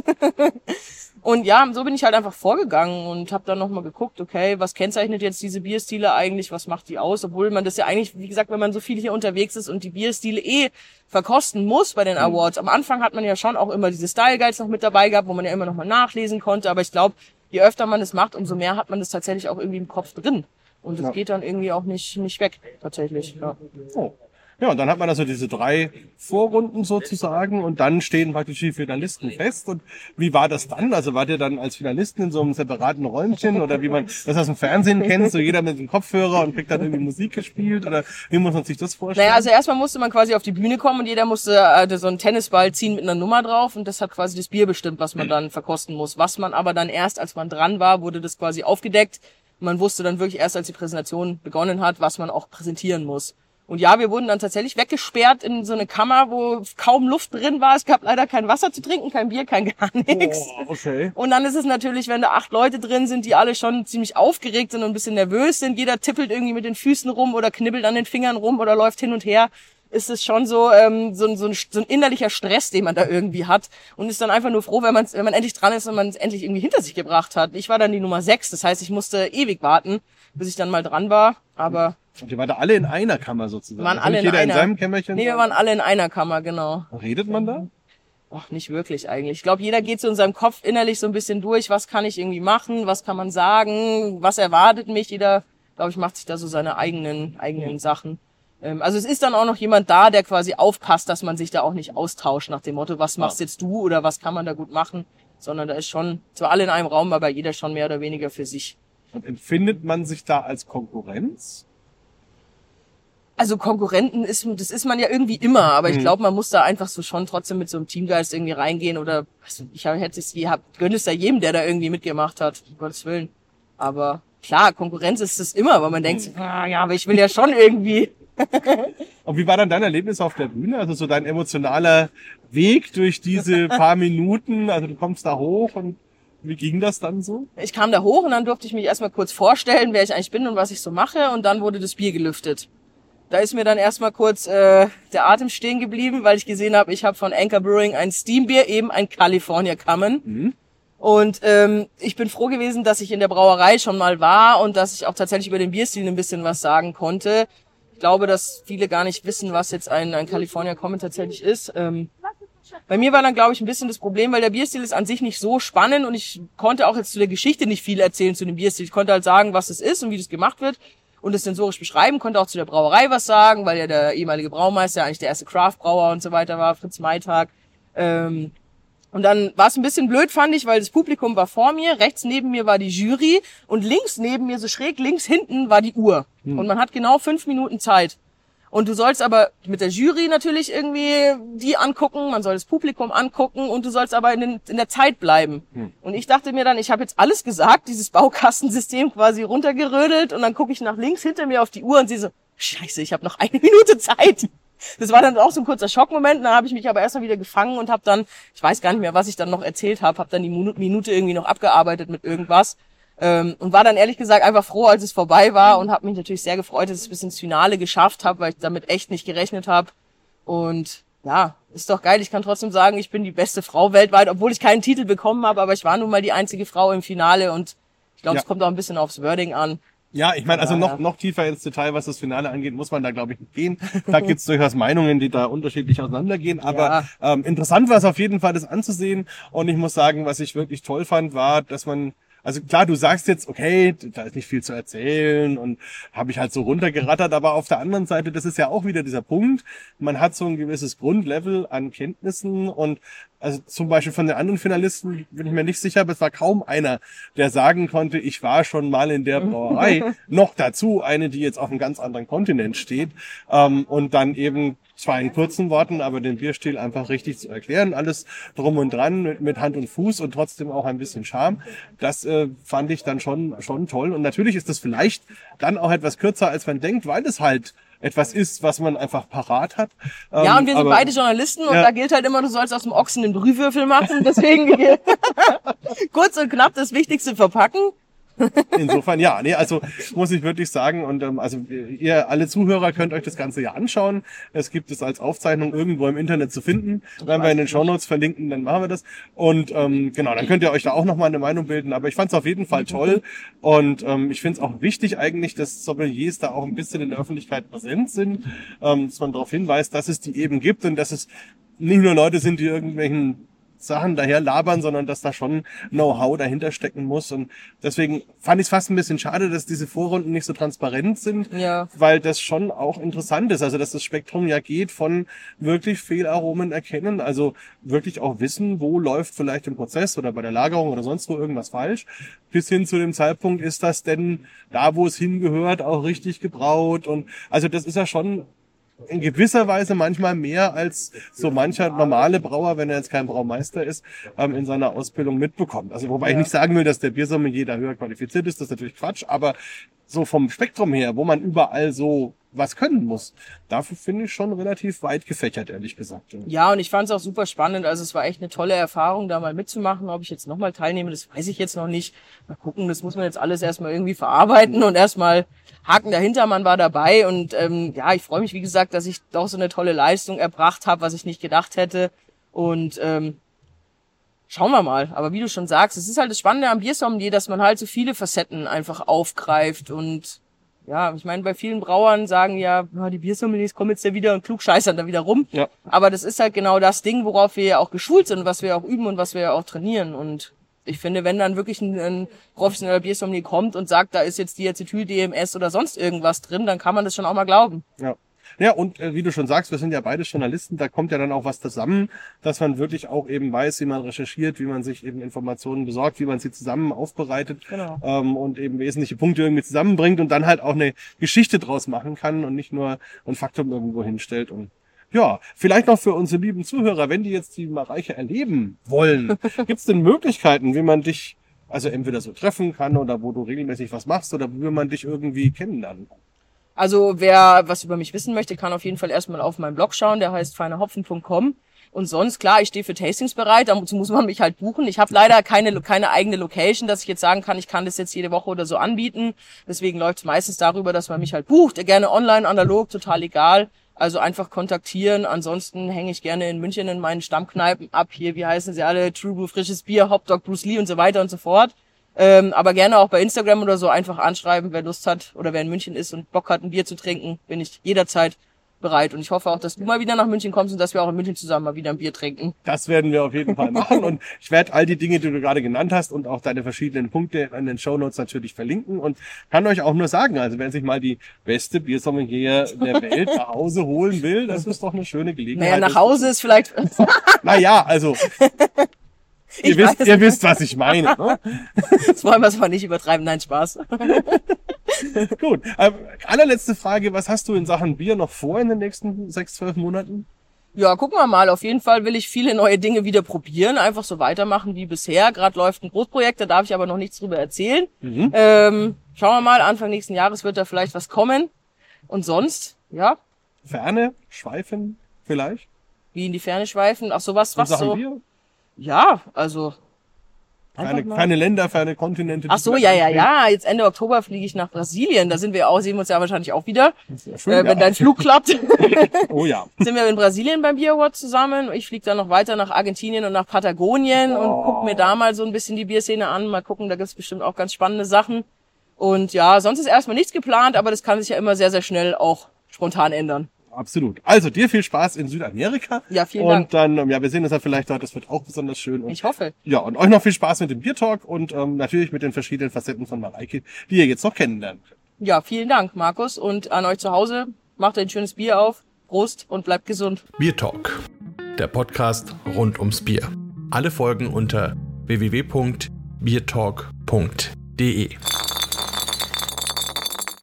Und ja, so bin ich halt einfach vorgegangen und habe dann nochmal geguckt, okay, was kennzeichnet jetzt diese Bierstile eigentlich, was macht die aus? Obwohl man das ja eigentlich, wie gesagt, wenn man so viel hier unterwegs ist und die Bierstile eh verkosten muss bei den Awards. Am Anfang hat man ja schon auch immer diese Style Guides noch mit dabei gehabt, wo man ja immer nochmal nachlesen konnte. Aber ich glaube, je öfter man das macht, umso mehr hat man das tatsächlich auch irgendwie im Kopf drin. Und es Ja. geht dann irgendwie auch nicht, nicht weg, tatsächlich. Ja. Oh. Ja, und dann hat man also diese drei Vorrunden sozusagen und dann stehen praktisch die Finalisten fest. Und wie war das dann? Also wart ihr dann als Finalisten in so einem separaten Räumchen oder wie man das aus dem Fernsehen kennt, so jeder mit dem Kopfhörer und kriegt dann irgendwie Musik gespielt oder wie muss man sich das vorstellen? Naja, also erstmal musste man quasi auf die Bühne kommen und jeder musste äh, so einen Tennisball ziehen mit einer Nummer drauf und das hat quasi das Bier bestimmt, was man dann verkosten muss. Was man aber dann erst, als man dran war, wurde das quasi aufgedeckt. Man wusste dann wirklich erst, als die Präsentation begonnen hat, was man auch präsentieren muss. Und ja, wir wurden dann tatsächlich weggesperrt in so eine Kammer, wo kaum Luft drin war. Es gab leider kein Wasser zu trinken, kein Bier, kein gar nichts. Oh, okay. Und dann ist es natürlich, wenn da acht Leute drin sind, die alle schon ziemlich aufgeregt sind und ein bisschen nervös sind, jeder tippelt irgendwie mit den Füßen rum oder knibbelt an den Fingern rum oder läuft hin und her, ist es schon so, ähm, so, ein- so, ein, so ein innerlicher Stress, den man da irgendwie hat und ist dann einfach nur froh, wenn, man's, wenn man endlich dran ist und man es endlich irgendwie hinter sich gebracht hat. Ich war dann die Nummer sechs, das heißt, ich musste ewig warten, bis ich dann mal dran war, aber Und ihr wart da alle in einer Kammer sozusagen. waren alle in jeder einer. in seinem Kämmerchen. nee, wir waren alle in einer Kammer, genau. Redet man da? Ach, nicht wirklich eigentlich. Ich glaube, jeder geht so in seinem Kopf innerlich so ein bisschen durch, was kann ich irgendwie machen, was kann man sagen, was erwartet mich. Jeder, glaube ich, macht sich da so seine eigenen, eigenen Sachen. Ähm, also es ist dann auch noch jemand da, der quasi aufpasst, dass man sich da auch nicht austauscht nach dem Motto, was machst jetzt du oder was kann man da gut machen, sondern da ist schon, zwar alle in einem Raum, aber jeder schon mehr oder weniger für sich. Und empfindet man sich da als Konkurrenz? Also Konkurrenten ist, das ist man ja irgendwie immer, aber ich glaube, man muss da einfach so schon trotzdem mit so einem Teamgeist irgendwie reingehen oder also ich hätte es je, hab, gönn es da jedem, der da irgendwie mitgemacht hat, um Gottes Willen. Aber klar, Konkurrenz ist es immer, aber man denkt, ah, ja, aber ich will ja schon irgendwie. Und wie war dann dein Erlebnis auf der Bühne? Also so dein emotionaler Weg durch diese paar Minuten? Also du kommst da hoch und wie ging das dann so? Ich kam da hoch und dann durfte ich mich erstmal kurz vorstellen, wer ich eigentlich bin und was ich so mache und dann wurde das Bier gelüftet. Da ist mir dann erstmal kurz äh, der Atem stehen geblieben, weil ich gesehen habe, ich habe von Anchor Brewing ein Steambier, eben ein California Common. Mhm. Und ähm, ich bin froh gewesen, dass ich in der Brauerei schon mal war und dass ich auch tatsächlich über den Bierstil ein bisschen was sagen konnte. Ich glaube, dass viele gar nicht wissen, was jetzt ein, ein California Common tatsächlich ist. Ähm, bei mir war dann, glaube ich, ein bisschen das Problem, weil der Bierstil ist an sich nicht so spannend und ich konnte auch jetzt zu der Geschichte nicht viel erzählen zu dem Bierstil. Ich konnte halt sagen, was es ist und wie das gemacht wird und es sensorisch beschreiben, konnte auch zu der Brauerei was sagen, weil ja der ehemalige Braumeister eigentlich der erste Craft-Brauer und so weiter war, Fritz Maytag. Ähm, und dann war es ein bisschen blöd, fand ich, weil das Publikum war vor mir, rechts neben mir war die Jury und links neben mir, so schräg links hinten, war die Uhr. Hm. Und man hat genau fünf Minuten Zeit. Und du sollst aber mit der Jury natürlich irgendwie die angucken, man soll das Publikum angucken und du sollst aber in, den, in der Zeit bleiben. Hm. Und ich dachte mir dann, ich habe jetzt alles gesagt, dieses Baukastensystem quasi runtergerödelt und dann gucke ich nach links hinter mir auf die Uhr und sehe so, scheiße, ich habe noch eine Minute Zeit. Das war dann auch so ein kurzer Schockmoment, dann habe ich mich aber erstmal wieder gefangen und habe dann, ich weiß gar nicht mehr, was ich dann noch erzählt habe, habe dann die Minu- Minute irgendwie noch abgearbeitet mit irgendwas ähm, und war dann ehrlich gesagt einfach froh, als es vorbei war und habe mich natürlich sehr gefreut, dass ich es bis ins Finale geschafft habe, weil ich damit echt nicht gerechnet habe. Und ja, ist doch geil. Ich kann trotzdem sagen, ich bin die beste Frau weltweit, obwohl ich keinen Titel bekommen habe, aber ich war nun mal die einzige Frau im Finale und ich glaube, Ja. es kommt auch ein bisschen aufs Wording an. Ja, ich meine, also Ja, noch, ja. noch tiefer ins Detail, was das Finale angeht, muss man da, glaube ich, nicht gehen. Da gibt's durchaus Meinungen, die da unterschiedlich auseinandergehen. Aber ähm, interessant war es auf jeden Fall, das anzusehen. Und ich muss sagen, was ich wirklich toll fand, war, dass man also klar, du sagst jetzt, okay, da ist nicht viel zu erzählen und habe ich halt so runtergerattert, aber auf der anderen Seite, das ist ja auch wieder dieser Punkt, man hat so ein gewisses Grundlevel an Kenntnissen und also zum Beispiel von den anderen Finalisten bin ich mir nicht sicher, aber es war kaum einer, der sagen konnte, ich war schon mal in der Brauerei. Noch dazu eine, die jetzt auf einem ganz anderen Kontinent steht ähm, und dann eben zwar in kurzen Worten, aber den Bierstil einfach richtig zu erklären, alles drum und dran mit, mit Hand und Fuß und trotzdem auch ein bisschen Charme. Das äh, fand ich dann schon schon toll und natürlich ist das vielleicht dann auch etwas kürzer, als man denkt, weil es halt etwas ist, was man einfach parat hat. Ja, Ähm, und wir sind beide Journalisten und Ja. da gilt halt immer, du sollst aus dem Ochsen den Brühwürfel machen. Deswegen kurz und knapp das Wichtigste verpacken. Insofern ja, nee, also muss ich wirklich sagen und ähm, also ihr alle Zuhörer könnt euch das Ganze ja anschauen. Es gibt es als Aufzeichnung irgendwo im Internet zu finden. Wenn wir in den Shownotes verlinken, dann machen wir das. Und ähm, genau, dann könnt ihr euch da auch nochmal eine Meinung bilden. Aber ich fand es auf jeden Fall toll und ähm, ich finde es auch wichtig eigentlich, dass Sommeliers da auch ein bisschen in der Öffentlichkeit präsent sind, ähm, dass man darauf hinweist, dass es die eben gibt und dass es nicht nur Leute sind, die irgendwelchen Sachen daher labern, sondern dass da schon Know-how dahinter stecken muss. Und deswegen fand ich es fast ein bisschen schade, dass diese Vorrunden nicht so transparent sind, Ja. weil das schon auch interessant ist. Also dass das Spektrum ja geht von wirklich Fehlaromen erkennen, also wirklich auch wissen, wo läuft vielleicht im Prozess oder bei der Lagerung oder sonst wo irgendwas falsch, bis hin zu dem Zeitpunkt, ist das denn da, wo es hingehört, auch richtig gebraut. Und also das ist ja schon in gewisser Weise manchmal mehr als so mancher normale Brauer, wenn er jetzt kein Braumeister ist, ähm, in seiner Ausbildung mitbekommt. Also wobei ich nicht sagen will, dass der Biersommelier da höher qualifiziert ist, das ist natürlich Quatsch, aber so vom Spektrum her, wo man überall so was können muss, dafür finde ich schon relativ weit gefächert, ehrlich gesagt. Ja, und ich fand es auch super spannend. Also es war echt eine tolle Erfahrung, da mal mitzumachen. Ob ich jetzt nochmal teilnehme, das weiß ich jetzt noch nicht. Mal gucken, das muss man jetzt alles erstmal irgendwie verarbeiten und erstmal Haken dahinter, man war dabei. Und ähm, ja, ich freue mich, wie gesagt, dass ich doch so eine tolle Leistung erbracht habe, was ich nicht gedacht hätte. Und ähm, schauen wir mal. Aber wie du schon sagst, es ist halt das Spannende am Biersommelier, dass man halt so viele Facetten einfach aufgreift und ja, ich meine, bei vielen Brauern sagen ja, ja die Biersommeliers kommen jetzt ja wieder und klugscheißern da wieder rum. Ja. Aber das ist halt genau das Ding, worauf wir ja auch geschult sind, was wir auch üben und was wir ja auch trainieren. Und ich finde, wenn dann wirklich ein, ein professioneller Biersommelier kommt und sagt, da ist jetzt Diacetyl, DMS oder sonst irgendwas drin, dann kann man das schon auch mal glauben. Ja. Ja, und äh, wie du schon sagst, wir sind ja beide Journalisten, da kommt ja dann auch was zusammen, dass man wirklich auch eben weiß, wie man recherchiert, wie man sich eben Informationen besorgt, wie man sie zusammen aufbereitet Genau. ähm, und eben wesentliche Punkte irgendwie zusammenbringt und dann halt auch eine Geschichte draus machen kann und nicht nur ein Faktum irgendwo hinstellt. Und ja, vielleicht noch für unsere lieben Zuhörer, wenn die jetzt die Mareiche erleben wollen, gibt es denn Möglichkeiten, wie man dich Also entweder so treffen kann oder wo du regelmäßig was machst oder wie man dich irgendwie kennenlernen kann. Also wer was über mich wissen möchte, kann auf jeden Fall erstmal auf meinen Blog schauen, der heißt feinerhopfen.com. Und sonst, klar, ich stehe für Tastings bereit, dazu muss man mich halt buchen. Ich habe leider keine, keine eigene Location, dass ich jetzt sagen kann, ich kann das jetzt jede Woche oder so anbieten. Deswegen läuft es meistens darüber, dass man mich halt bucht. Gerne online, analog, total egal. Also einfach kontaktieren. Ansonsten hänge ich gerne in München in meinen Stammkneipen ab. Hier, wie heißen sie alle? True Blue, frisches Bier, Hot Dog, Bruce Lee und so weiter und so fort. Ähm, aber gerne auch bei Instagram oder so einfach anschreiben, wer Lust hat oder wer in München ist und Bock hat, ein Bier zu trinken, bin ich jederzeit bereit. Und ich hoffe auch, dass du mal wieder nach München kommst und dass wir auch in München zusammen mal wieder ein Bier trinken. Das werden wir auf jeden Fall machen. Und ich werde all die Dinge, die du gerade genannt hast und auch deine verschiedenen Punkte in den Show Notes natürlich verlinken und kann euch auch nur sagen, also wenn sich mal die beste Biersommelier der Welt nach Hause holen will, das ist doch eine schöne Gelegenheit. Naja, nach Hause ist vielleicht... naja, also... ihr, wisst, ihr wisst, was ich meine. Ne? Das wollen wir es mal nicht übertreiben. Nein, Spaß. Gut. Ähm, allerletzte Frage. Was hast du in Sachen Bier noch vor in den nächsten sechs, zwölf Monaten? Ja, gucken wir mal. Auf jeden Fall will ich viele neue Dinge wieder probieren, einfach so weitermachen wie bisher. Gerade läuft ein Großprojekt, da darf ich aber noch nichts drüber erzählen. Mhm. Ähm, schauen wir mal, Anfang nächsten Jahres wird da vielleicht was kommen. Und sonst, ja. Ferne, schweifen vielleicht? Wie in die Ferne schweifen? Ach, sowas, was so. Bier? Ja, also Ferne, ferne Länder, ferne Kontinente. Ach so, ja, ja, ja. Jetzt Ende Oktober fliege ich nach Brasilien. Da sind wir auch, sehen wir uns ja wahrscheinlich auch wieder. Schön, äh, wenn ja. dein Flug klappt. oh ja. sind wir in Brasilien beim Beer Award zusammen. Ich fliege dann noch weiter nach Argentinien und nach Patagonien oh. und guck mir da mal so ein bisschen die Bierszene an. Mal gucken, da gibt's bestimmt auch ganz spannende Sachen. Und ja, sonst ist erstmal nichts geplant, aber das kann sich ja immer sehr, sehr schnell auch spontan ändern absolut. Also dir viel Spaß in Südamerika. Ja, vielen und Dank. Und dann, ja, wir sehen uns ja vielleicht dort, das wird auch besonders schön. Und, ich hoffe. Ja, und euch noch viel Spaß mit dem Biertalk und ähm, natürlich mit den verschiedenen Facetten von Mareike, die ihr jetzt noch kennenlernen könnt. Ja, vielen Dank, Markus. Und an euch zu Hause, macht ein schönes Bier auf, Prost und bleibt gesund. Biertalk, der Podcast rund ums Bier. Alle Folgen unter www.biertalk.de.